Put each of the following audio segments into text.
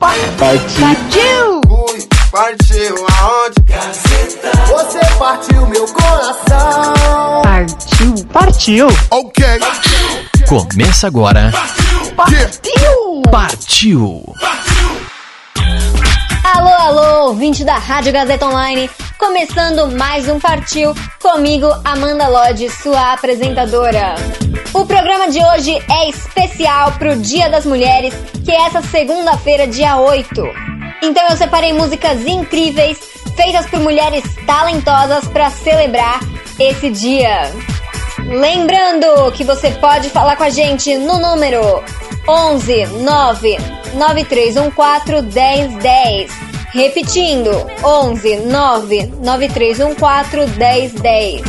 Partiu! Partiu! Fui, partiu aonde? Você partiu meu coração. Partiu! Partiu! Ok. Começa agora. Partiu! Partiu! Alô, alô, ouvinte da Rádio Gazeta Online, começando mais um Partiu, comigo, Amanda Lodge, sua apresentadora. O programa de hoje é especial pro Dia das Mulheres, que é essa segunda-feira, dia 8. Então eu separei músicas incríveis, feitas por mulheres talentosas para celebrar esse dia. Lembrando que você pode falar com a gente no número 11 9 9314 1010. Repetindo, 11 9 9314 1010.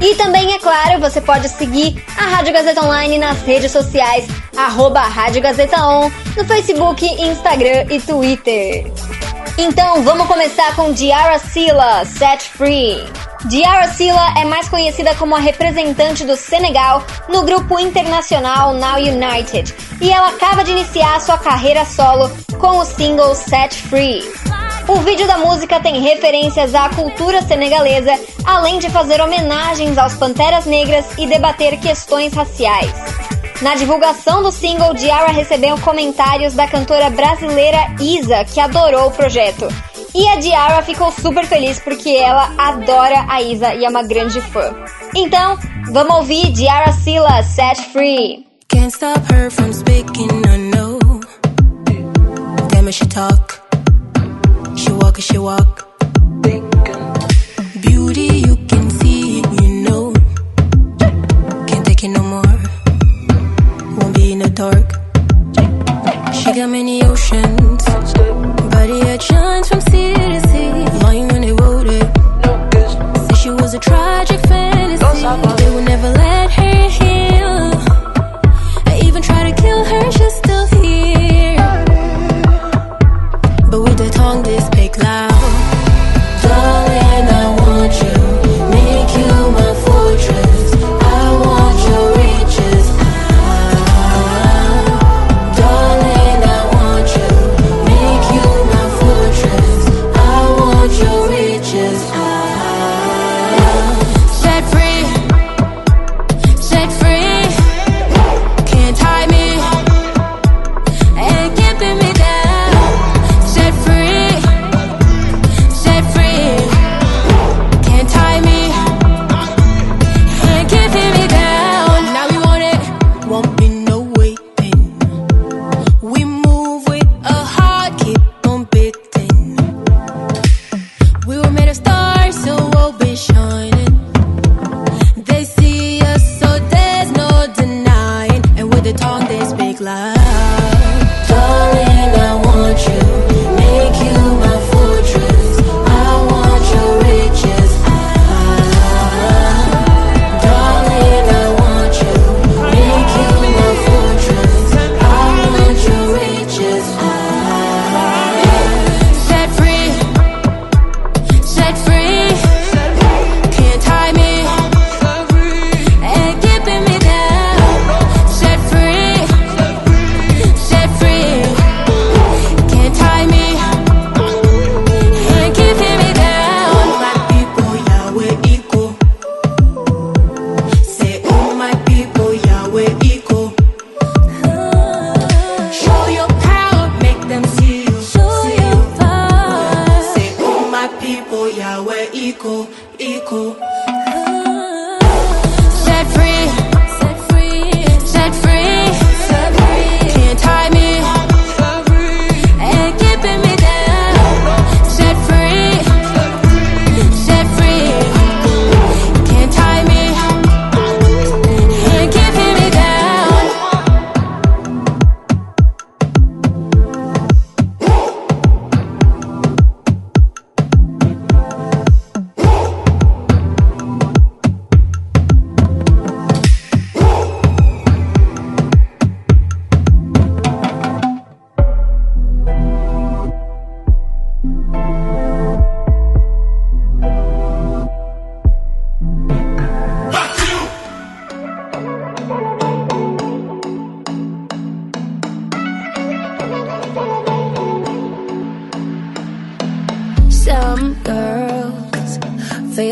E também, é claro, você pode seguir a Rádio Gazeta Online nas redes sociais, arroba Rádio Gazeta On, no Facebook, Instagram e Twitter. Então vamos começar com Diara Silla, Set Free. Diara Silla é mais conhecida como a representante do Senegal no grupo internacional Now United e ela acaba de iniciar sua carreira solo com o single Set Free. O vídeo da música tem referências à cultura senegalesa, além de fazer homenagens aos Panteras Negras e debater questões raciais. Na divulgação do single, Diara recebeu comentários da cantora brasileira Isa, que adorou o projeto. E a Diara ficou super feliz porque ela adora a Isa e é uma grande fã. Então, vamos ouvir Diara Silla, Set Free. Can't stop her from speaking, I know. Damn she talk. She walk, she walk. Dark. She got many oceans. Body a chance from sea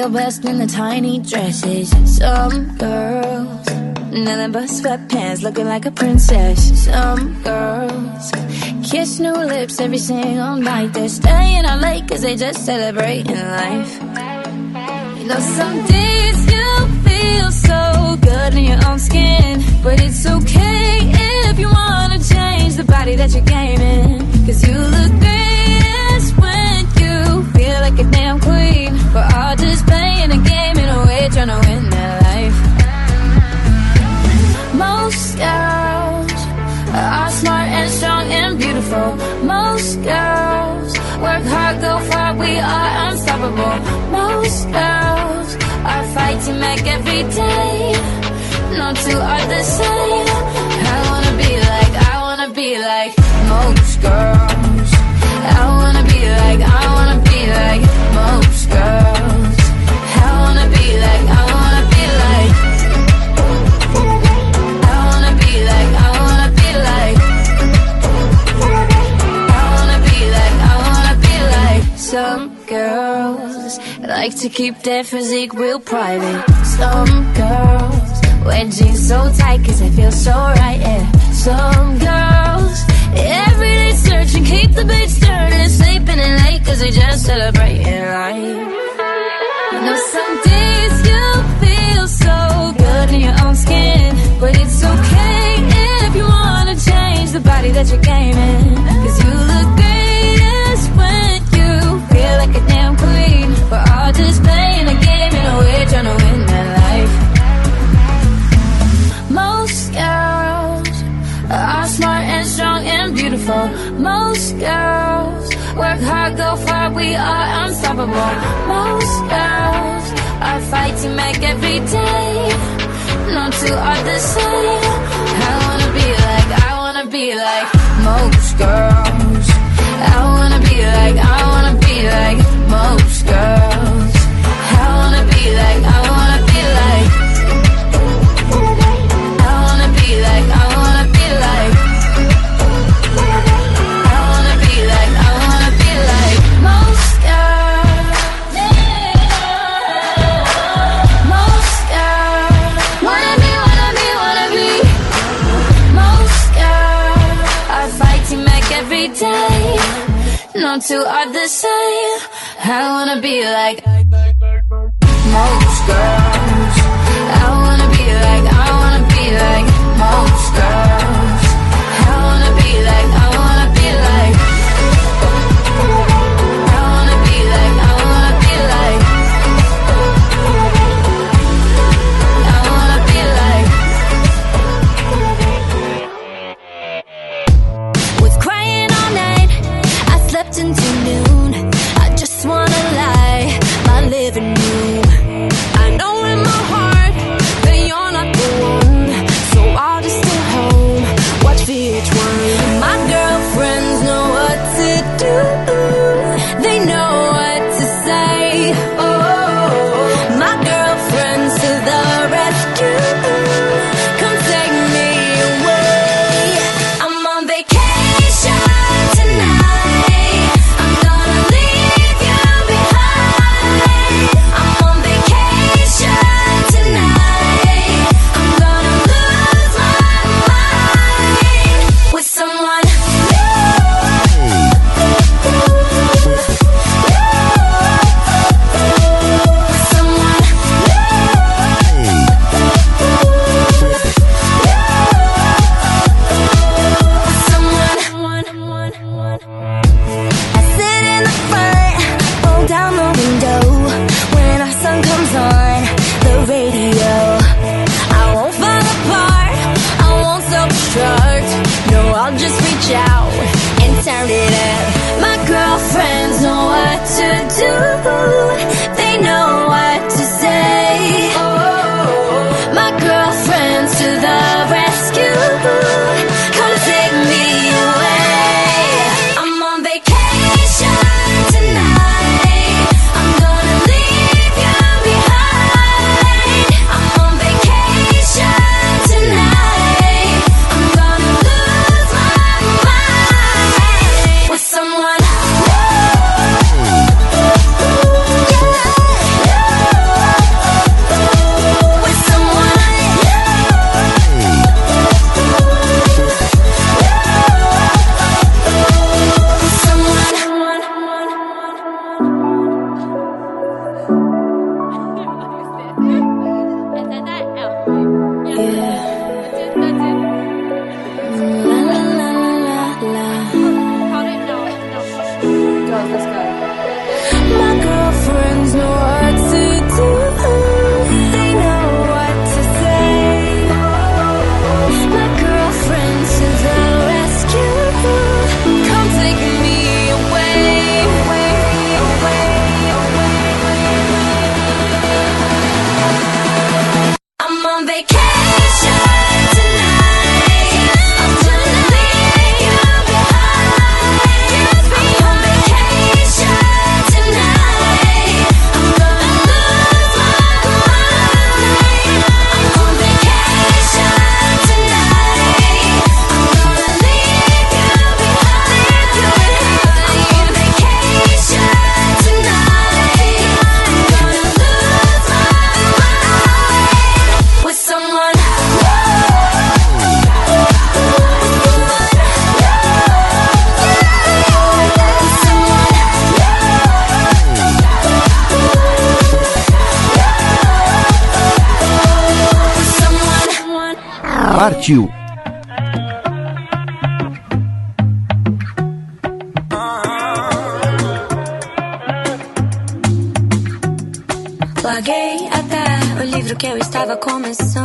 Feel best in the tiny dresses. Some girls, nothing but sweatpants, looking like a princess. Some girls kiss new lips every single night. They're staying out late cause they just celebrating life. You know, some days you feel so good in your own skin, but it's okay if you wanna change the body that you're gaming. Cause you look feel like a damn queen. But all just playing a game in a way, trying to win their life. Most girls are smart and strong and beautiful. Most girls work hard, go far, we are unstoppable. Most girls are fighting back every day. No two are the same. I wanna be like, I wanna be like most like to keep their physique real private. Some girls wear jeans so tight cause they feel so right, yeah. Some girls every day searching, keep the beats turning, sleeping in late cause they just celebrating life. You know, some days you feel so good in your own skin, but it's okay if you wanna change the body that you're gaming. Are unstoppable. Most girls are fighting back every day. No two are the same. I wanna be like, I wanna be like most girls. I wanna be like, I wanna be like most girls. Two are the same. I wanna be like most girls. Partiu! Larguei até o livro que eu estava começando.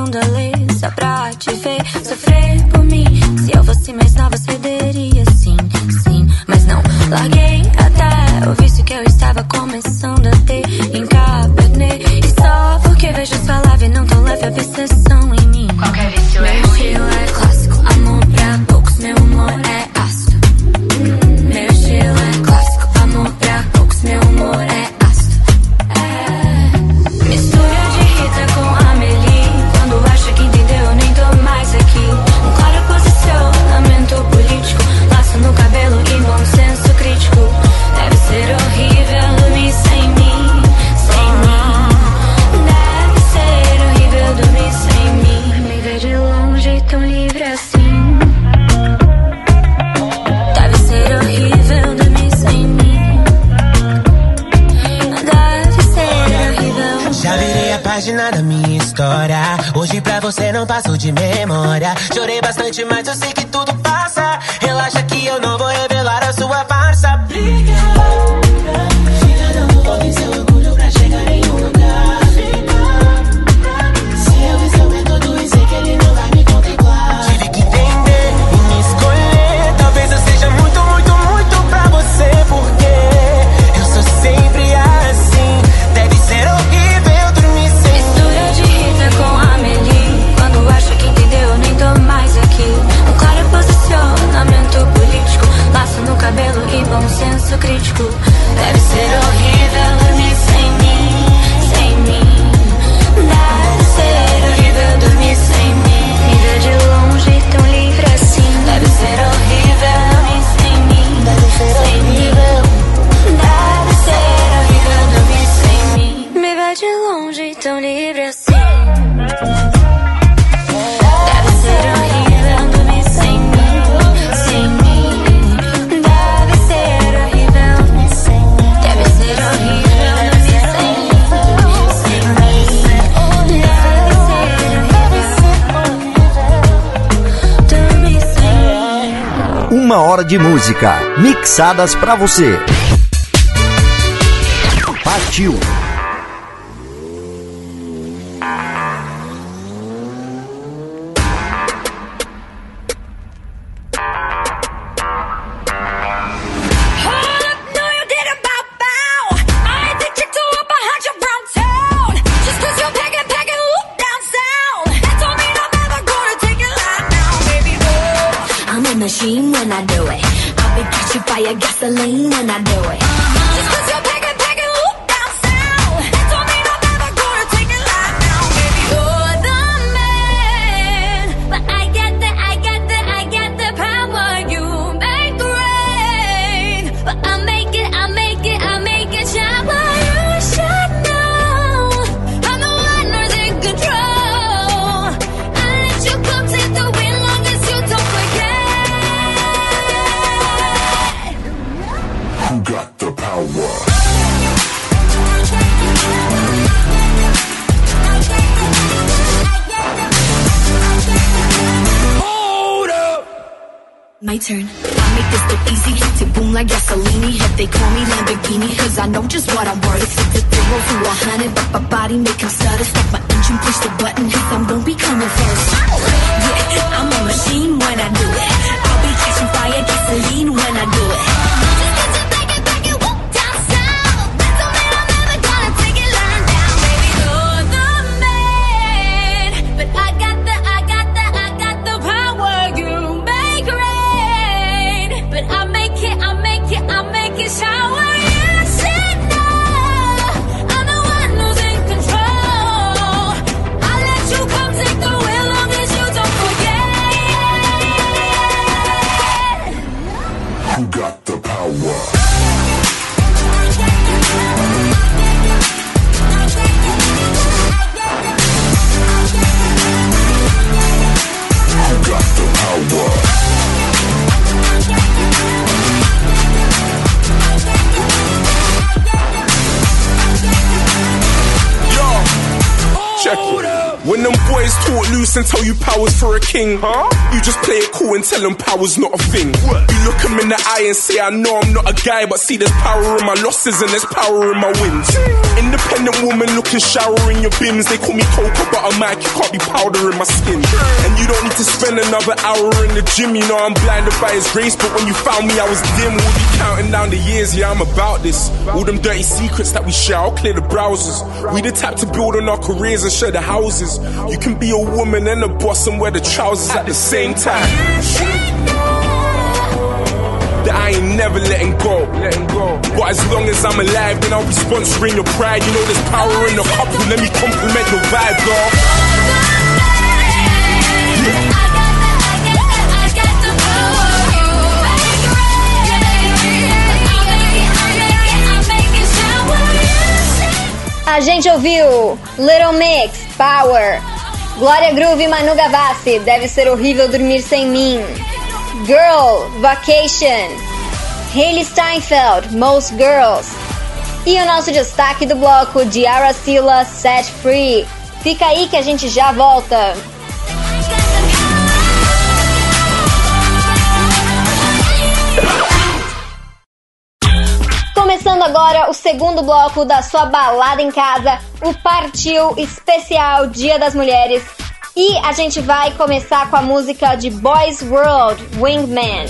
de música mixadas para você. Partiu! Boys talk loose and tell you power's for a king, huh? You just play it cool and tell them power's not a thing. You look them in the eye and say, I know I'm not a guy, but see there's power in my losses and there's power in my wins. Independent woman looking shower in your bins. They call me cocoa butter Mike, you can't be powder in my skin. And you don't need to spend another hour in the gym, you know I'm blinded by his grace, but when you found me, I was dim. We'll be counting down the years, yeah, I'm about this. All them dirty secrets that we share, I'll clear the browsers. We the type to build on our careers and share the houses. You can be a woman and a boss and wear the trousers at the same time. That I ain't never letting go, letting go. But as long as I'm alive, then I'll be sponsoring your pride. You know there's power in the couple. Let me compliment your vibe, girl. A gente ouviu Little Mix, Power. Glória Groove Manu Gavassi, deve ser horrível dormir sem mim. Girl, Vacation. Hailey Steinfeld, Most Girls. E o nosso destaque do bloco de Aracila Set Free. Fica aí que a gente já volta. Começando agora o segundo bloco da sua balada em casa, o Partiu Especial Dia das Mulheres. E a gente vai começar com a música de Boys World, Wingman.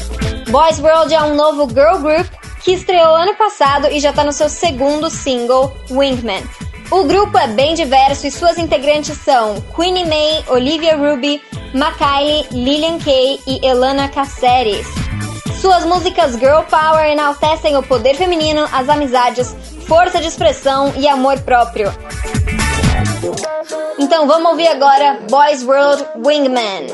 Boys World é um novo girl group que estreou ano passado e já está no seu segundo single, Wingman. O grupo é bem diverso e suas integrantes são Queenie May, Olivia Ruby, Makylie, Lillian Kay e Elana Caceres. Suas músicas Girl Power enaltecem o poder feminino, as amizades, força de expressão e amor próprio. Então vamos ouvir agora Boys World Wingman.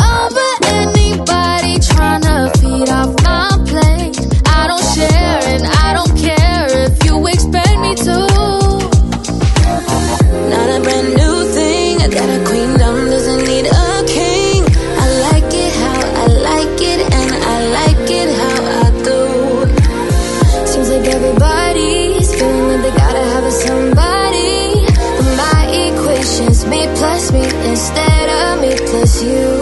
I'm to feed off my plate. I don't share and I don't care if you expect me to. Not a brand new thing. Doesn't need a king. I like it how I like it, and I like it how I do. Seems like everybody's feeling like they gotta have a somebody. But my equation's me plus me instead of me plus you.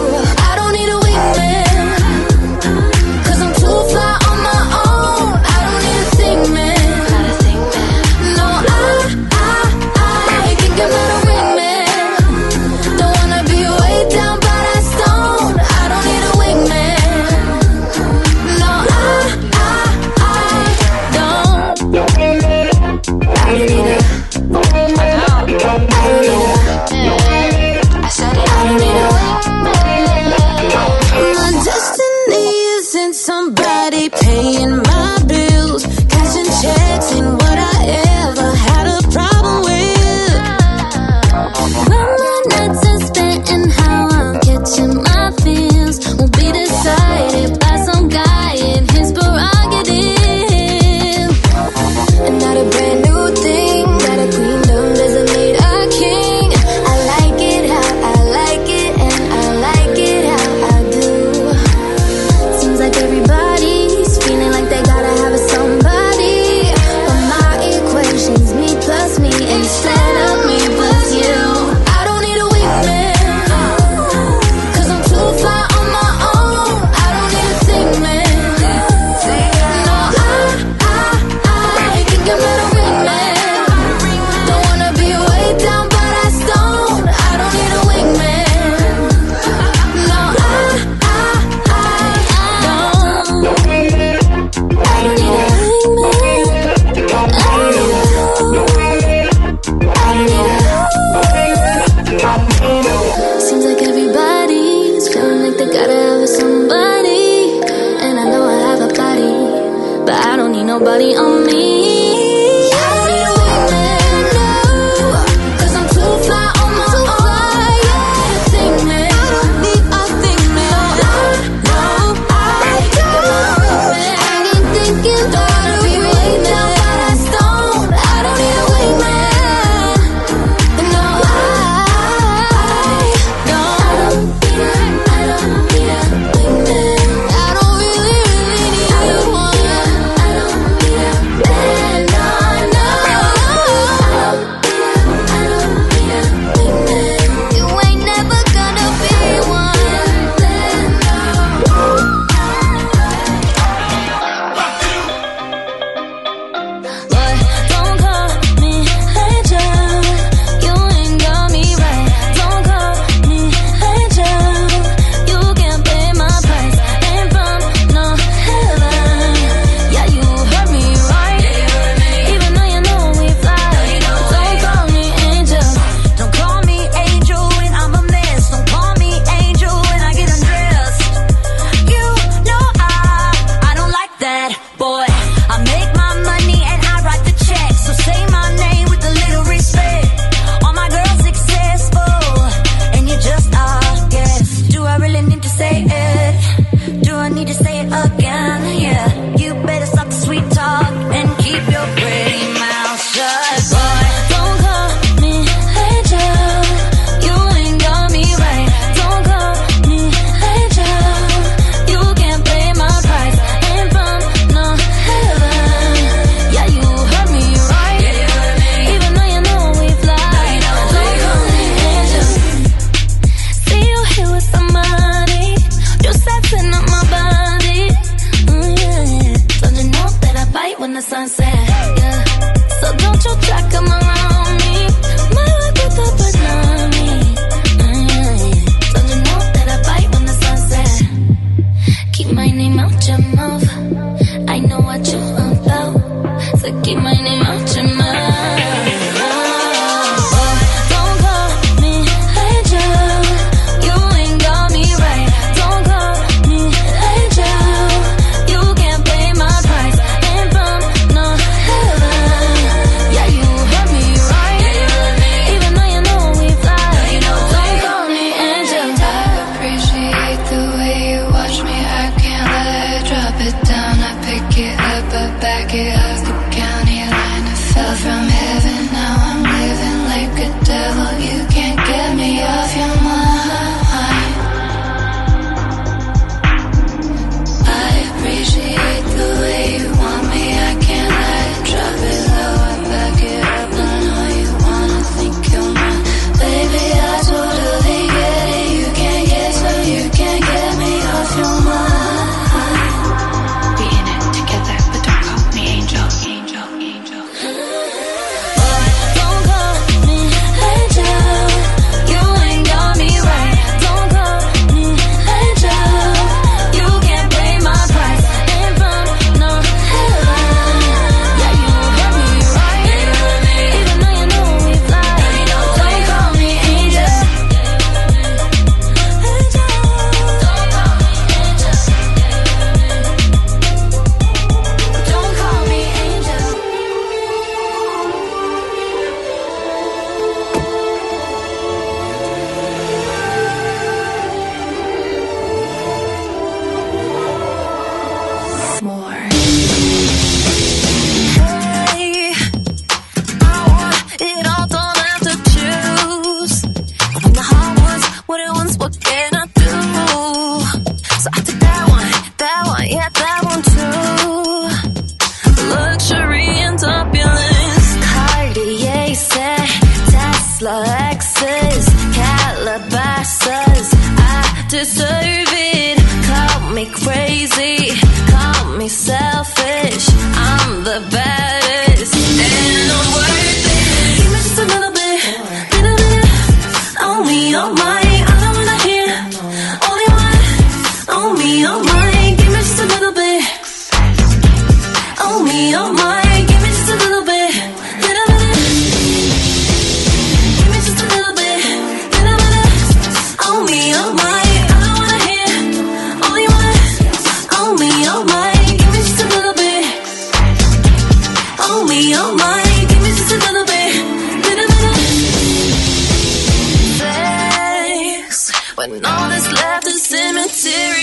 When all that's left is immaterial.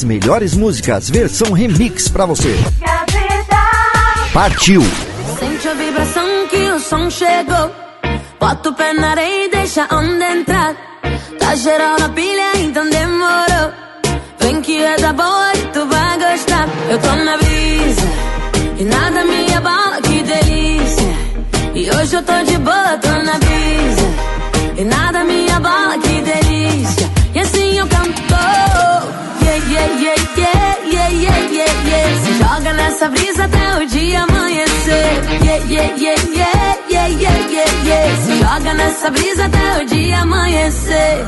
As melhores músicas, versão remix pra você. Partiu! Sente a vibração que o som chegou. Bota o pé na areia e deixa a onda entrar. Tá geral na pilha, então demorou. Vem que é da boa e tu vai gostar. Eu tô na brisa e nada me abala, que delícia. E hoje eu tô de boa, tô na brisa e nada me abala, que delícia. E assim eu canto. Joga nessa brisa até o dia amanhecer. Yeah, yeah, yeah, yeah, yeah, yeah, yeah, yeah. Se joga nessa brisa até o dia amanhecer.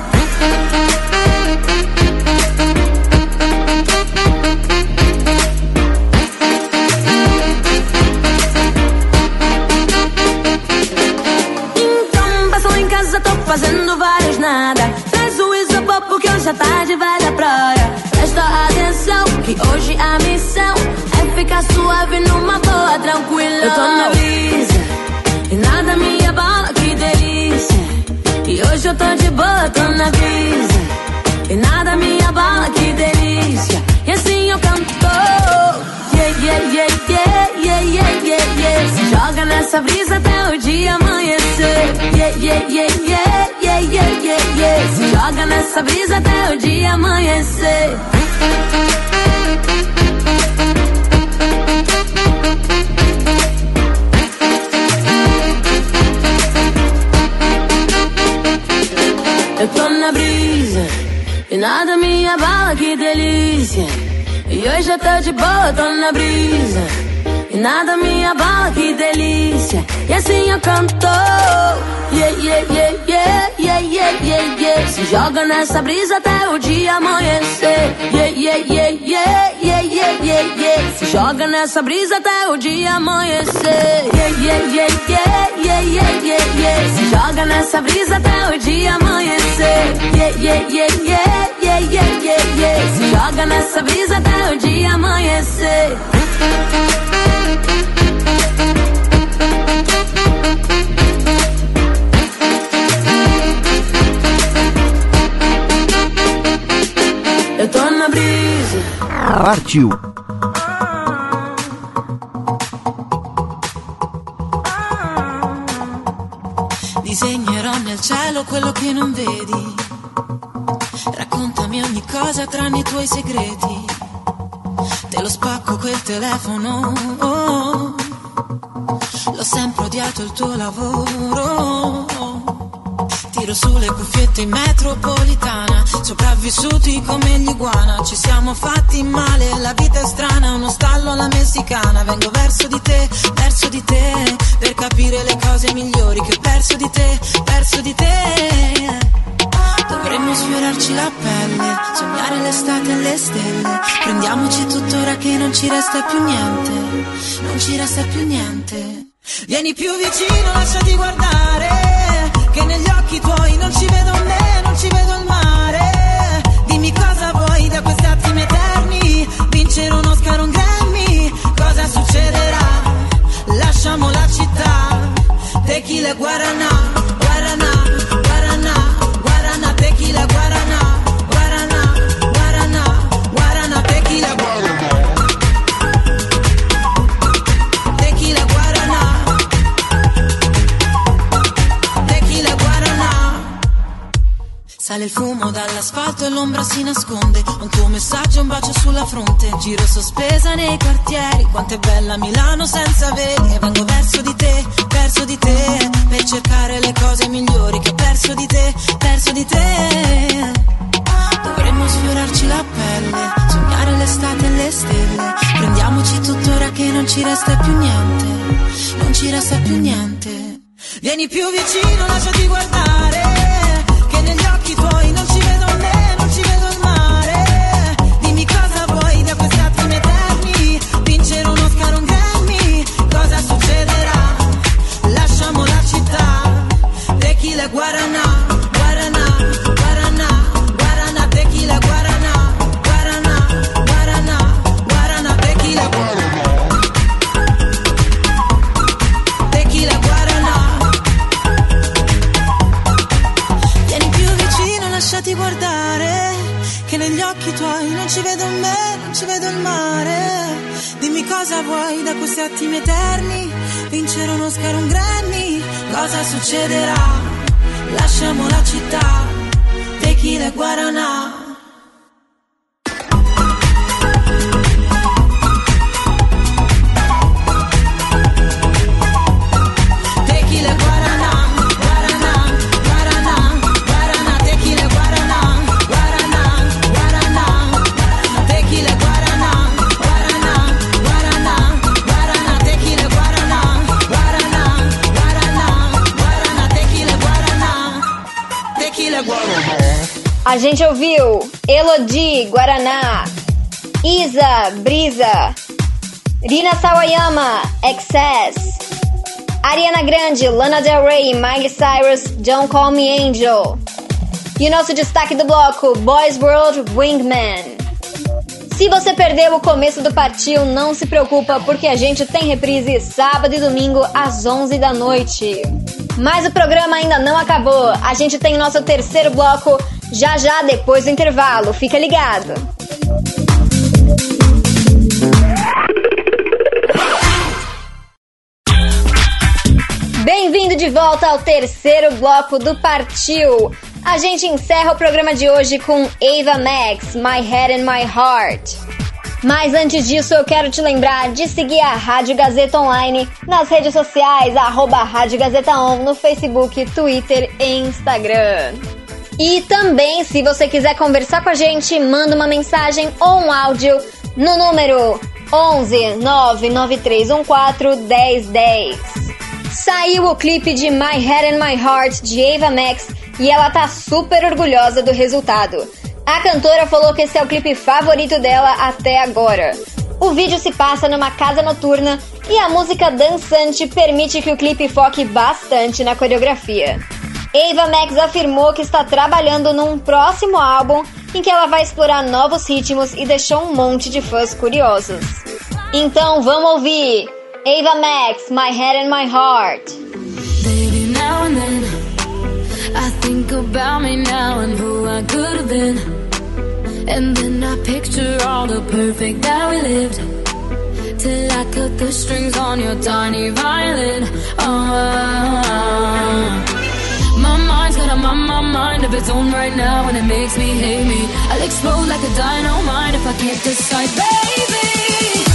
Então passou em casa, tô fazendo vários nada. Traz o isopor porque hoje a tarde vai da praia. Presta atenção que hoje a é suave numa boa, tranquila. Eu tô na brisa e nada me abala, que delícia. E hoje eu tô de boa, tô na brisa e nada me abala, que delícia. E assim eu canto. Yeah, yeah, yeah, yeah, yeah, yeah, yeah, yeah. Se joga nessa brisa até o dia amanhecer. Yeah, yeah, yeah, yeah, yeah, yeah, yeah, yeah. Se joga nessa brisa até o dia amanhecer. Que delícia. E hoje eu tô de boa, tô na brisa. E nada me abala, que delícia. E assim eu canto. Yeah, yeah, yeah, yeah, yeah, yeah, yeah, yeah. Se joga nessa brisa até o dia amanhecer. Yeah, yeah, yeah, yeah, yeah, yeah, yeah, yeah. Se joga nessa brisa até o dia amanhecer. Yeah, yeah, yeah, yeah, yeah, yeah, yeah, yeah. Se joga nessa brisa até o dia amanhecer. Yeah, yeah, yeah, yeah, yeah, yeah, yeah. Se joga nessa brisa até o dia amanhecer. Eu tô na brisa. Partiu! Disegnerò nel cielo quello che non vedi. Raccontami ogni cosa tranne i tuoi segreti. Te lo spacco quel telefono. oh. L'ho sempre odiato il tuo lavoro. Tiro sulle cuffiette in metropolitana. Sopravvissuti come gli iguana. Ci siamo fatti male, la vita è strana. Uno stallo alla messicana. Vengo verso di te, verso di te. Per capire le cose migliori che ho perso di te, perso di te. Dovremmo sfiorarci la pelle, sognare l'estate e le stelle. Prendiamoci tuttora che non ci resta più niente, non ci resta più niente. Vieni più vicino, lasciati guardare, che negli occhi tuoi non ci vedo me, non ci vedo il mare. Dimmi cosa vuoi da questi attimi eterni, vincere un Oscar, un Grammy, cosa succederà? Lasciamo la città, tequila guarana, guarana, Sale il fumo dall'asfalto e l'ombra si nasconde. Un tuo messaggio, un bacio sulla fronte. Giro sospesa nei quartieri. Quanto è bella Milano senza veli. E vengo verso di te, verso di te. Per cercare le cose migliori che ho perso di te, perso di te. Dovremmo sfiorarci la pelle, sognare l'estate e le stelle. Prendiamoci tuttora che non ci resta più niente, non ci resta più niente. Vieni più vicino, lasciati guardare, occhi tuoi non to the Guaraná, Isa, Brisa, Rina Sawayama, Excess, Ariana Grande, Lana Del Rey, Miley Cyrus, Don't Call Me Angel. E o nosso destaque do bloco, Boys World Wingman. Se você perdeu o começo do Partiu, não se preocupa, porque a gente tem reprise sábado e domingo às 11 da noite. Mas o programa ainda não acabou. A gente tem nosso terceiro bloco já já depois do intervalo. Fica ligado. Bem-vindo de volta ao terceiro bloco do Partiu. A gente encerra o programa de hoje com Ava Max, My Head and My Heart. Mas antes disso, eu quero te lembrar de seguir a Rádio Gazeta Online nas redes sociais, arroba Rádio Gazeta On, no Facebook, Twitter e Instagram. E também, se você quiser conversar com a gente, manda uma mensagem ou um áudio no número 11 99314 1010. Saiu o clipe de My Head and My Heart de Ava Max e ela tá super orgulhosa do resultado. A cantora falou que esse é o clipe favorito dela até agora. O vídeo se passa numa casa noturna e a música dançante permite que o clipe foque bastante na coreografia. Ava Max afirmou que está trabalhando num próximo álbum em que ela vai explorar novos ritmos e deixou um monte de fãs curiosos. Então vamos ouvir Ava Max, My Head and My Heart. Baby, now and then I think about me now and who I could have been. And then I picture all the perfect that we lived. Till I cut the strings on your tiny violin. Oh, my mind's got a my, my mind of its own right now, and it makes me hate me. I'll explode like a dynamite if I can't decide, baby.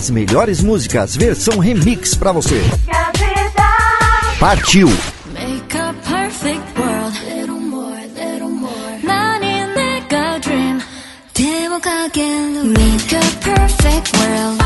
As melhores músicas, versão remix para você. Partiu! Make a perfect world. Little more, little more. dream. Make a perfect world.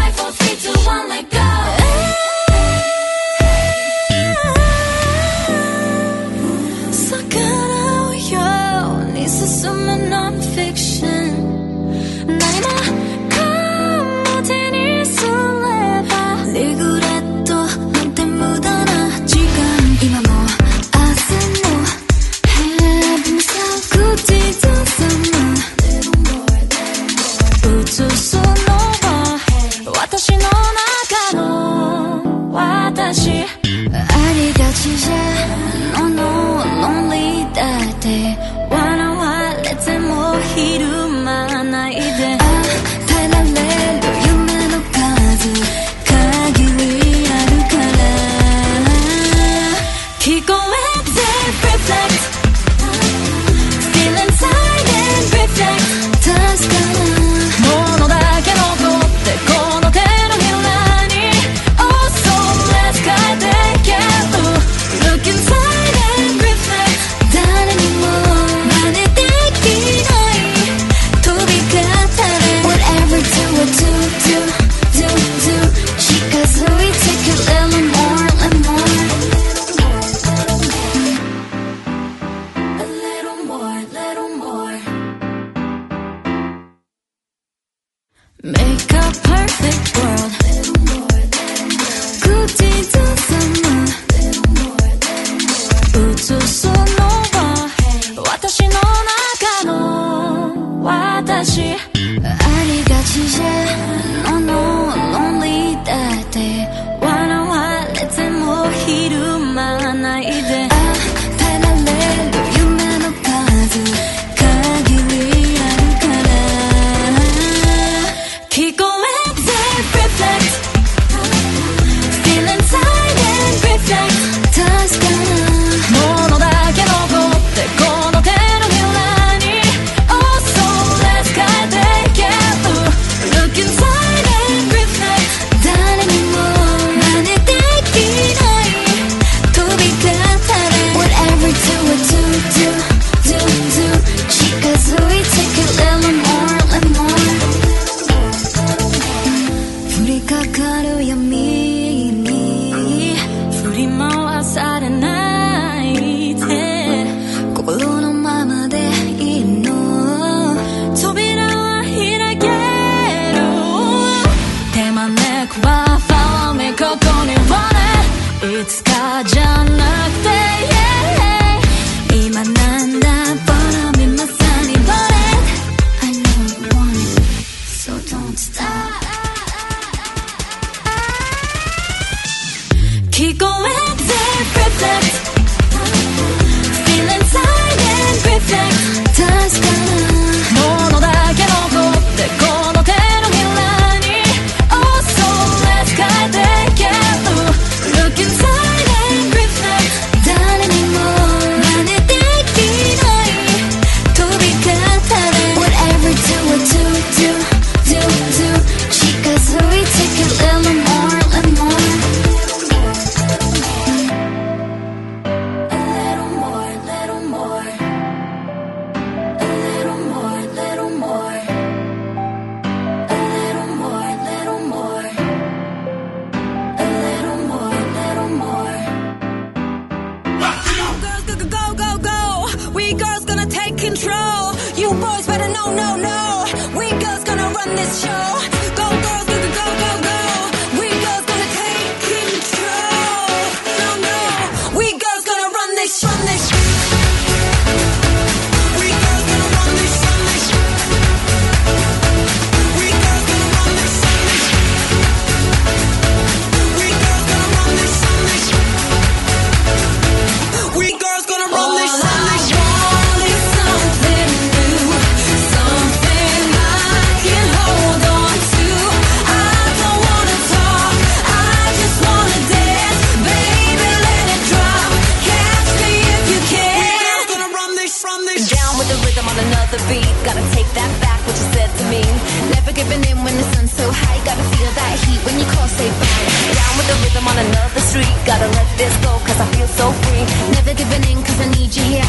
A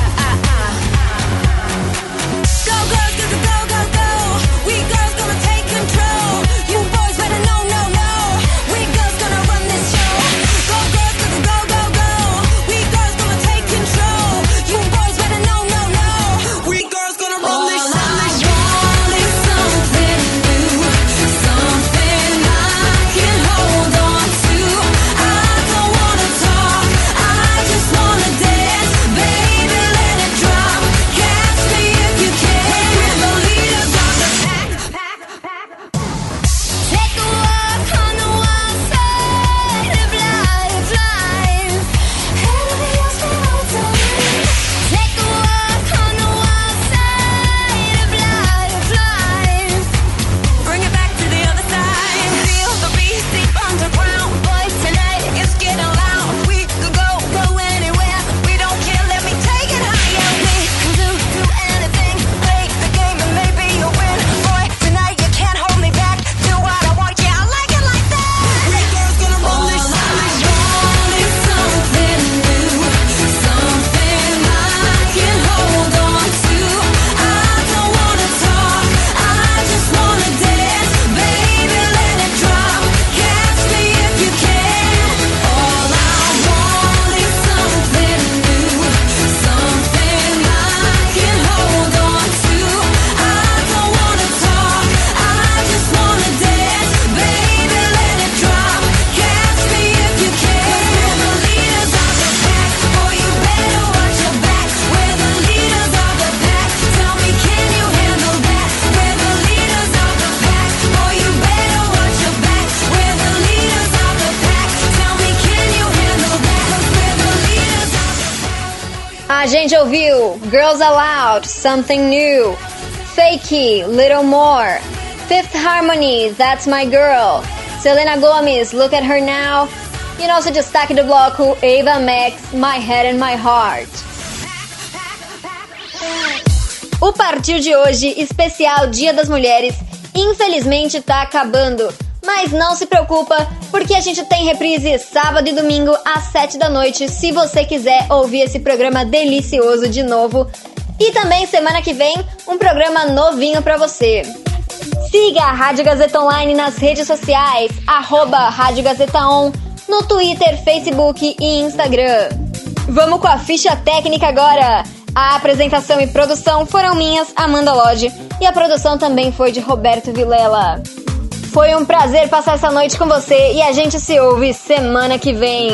gente ouviu Girls Aloud, Something New, Fakey, Little More, Fifth Harmony, That's My Girl, Selena Gomez, Look at Her Now, e nosso destaque do bloco, Ava Max, My Head and My Heart. O partiu de hoje, especial Dia das Mulheres, infelizmente tá acabando. Mas não se preocupa, porque a gente tem reprise sábado e domingo às 7 da noite, se você quiser ouvir esse programa delicioso de novo. E também semana que vem, um programa novinho para você. Siga a Rádio Gazeta Online nas redes sociais, arroba Rádio Gazeta On, no Twitter, Facebook e Instagram. Vamos com a ficha técnica agora! A apresentação e produção foram minhas, Amanda Lodge, e a produção também foi de Roberto Vilela. Foi um prazer passar essa noite com você e a gente se ouve semana que vem.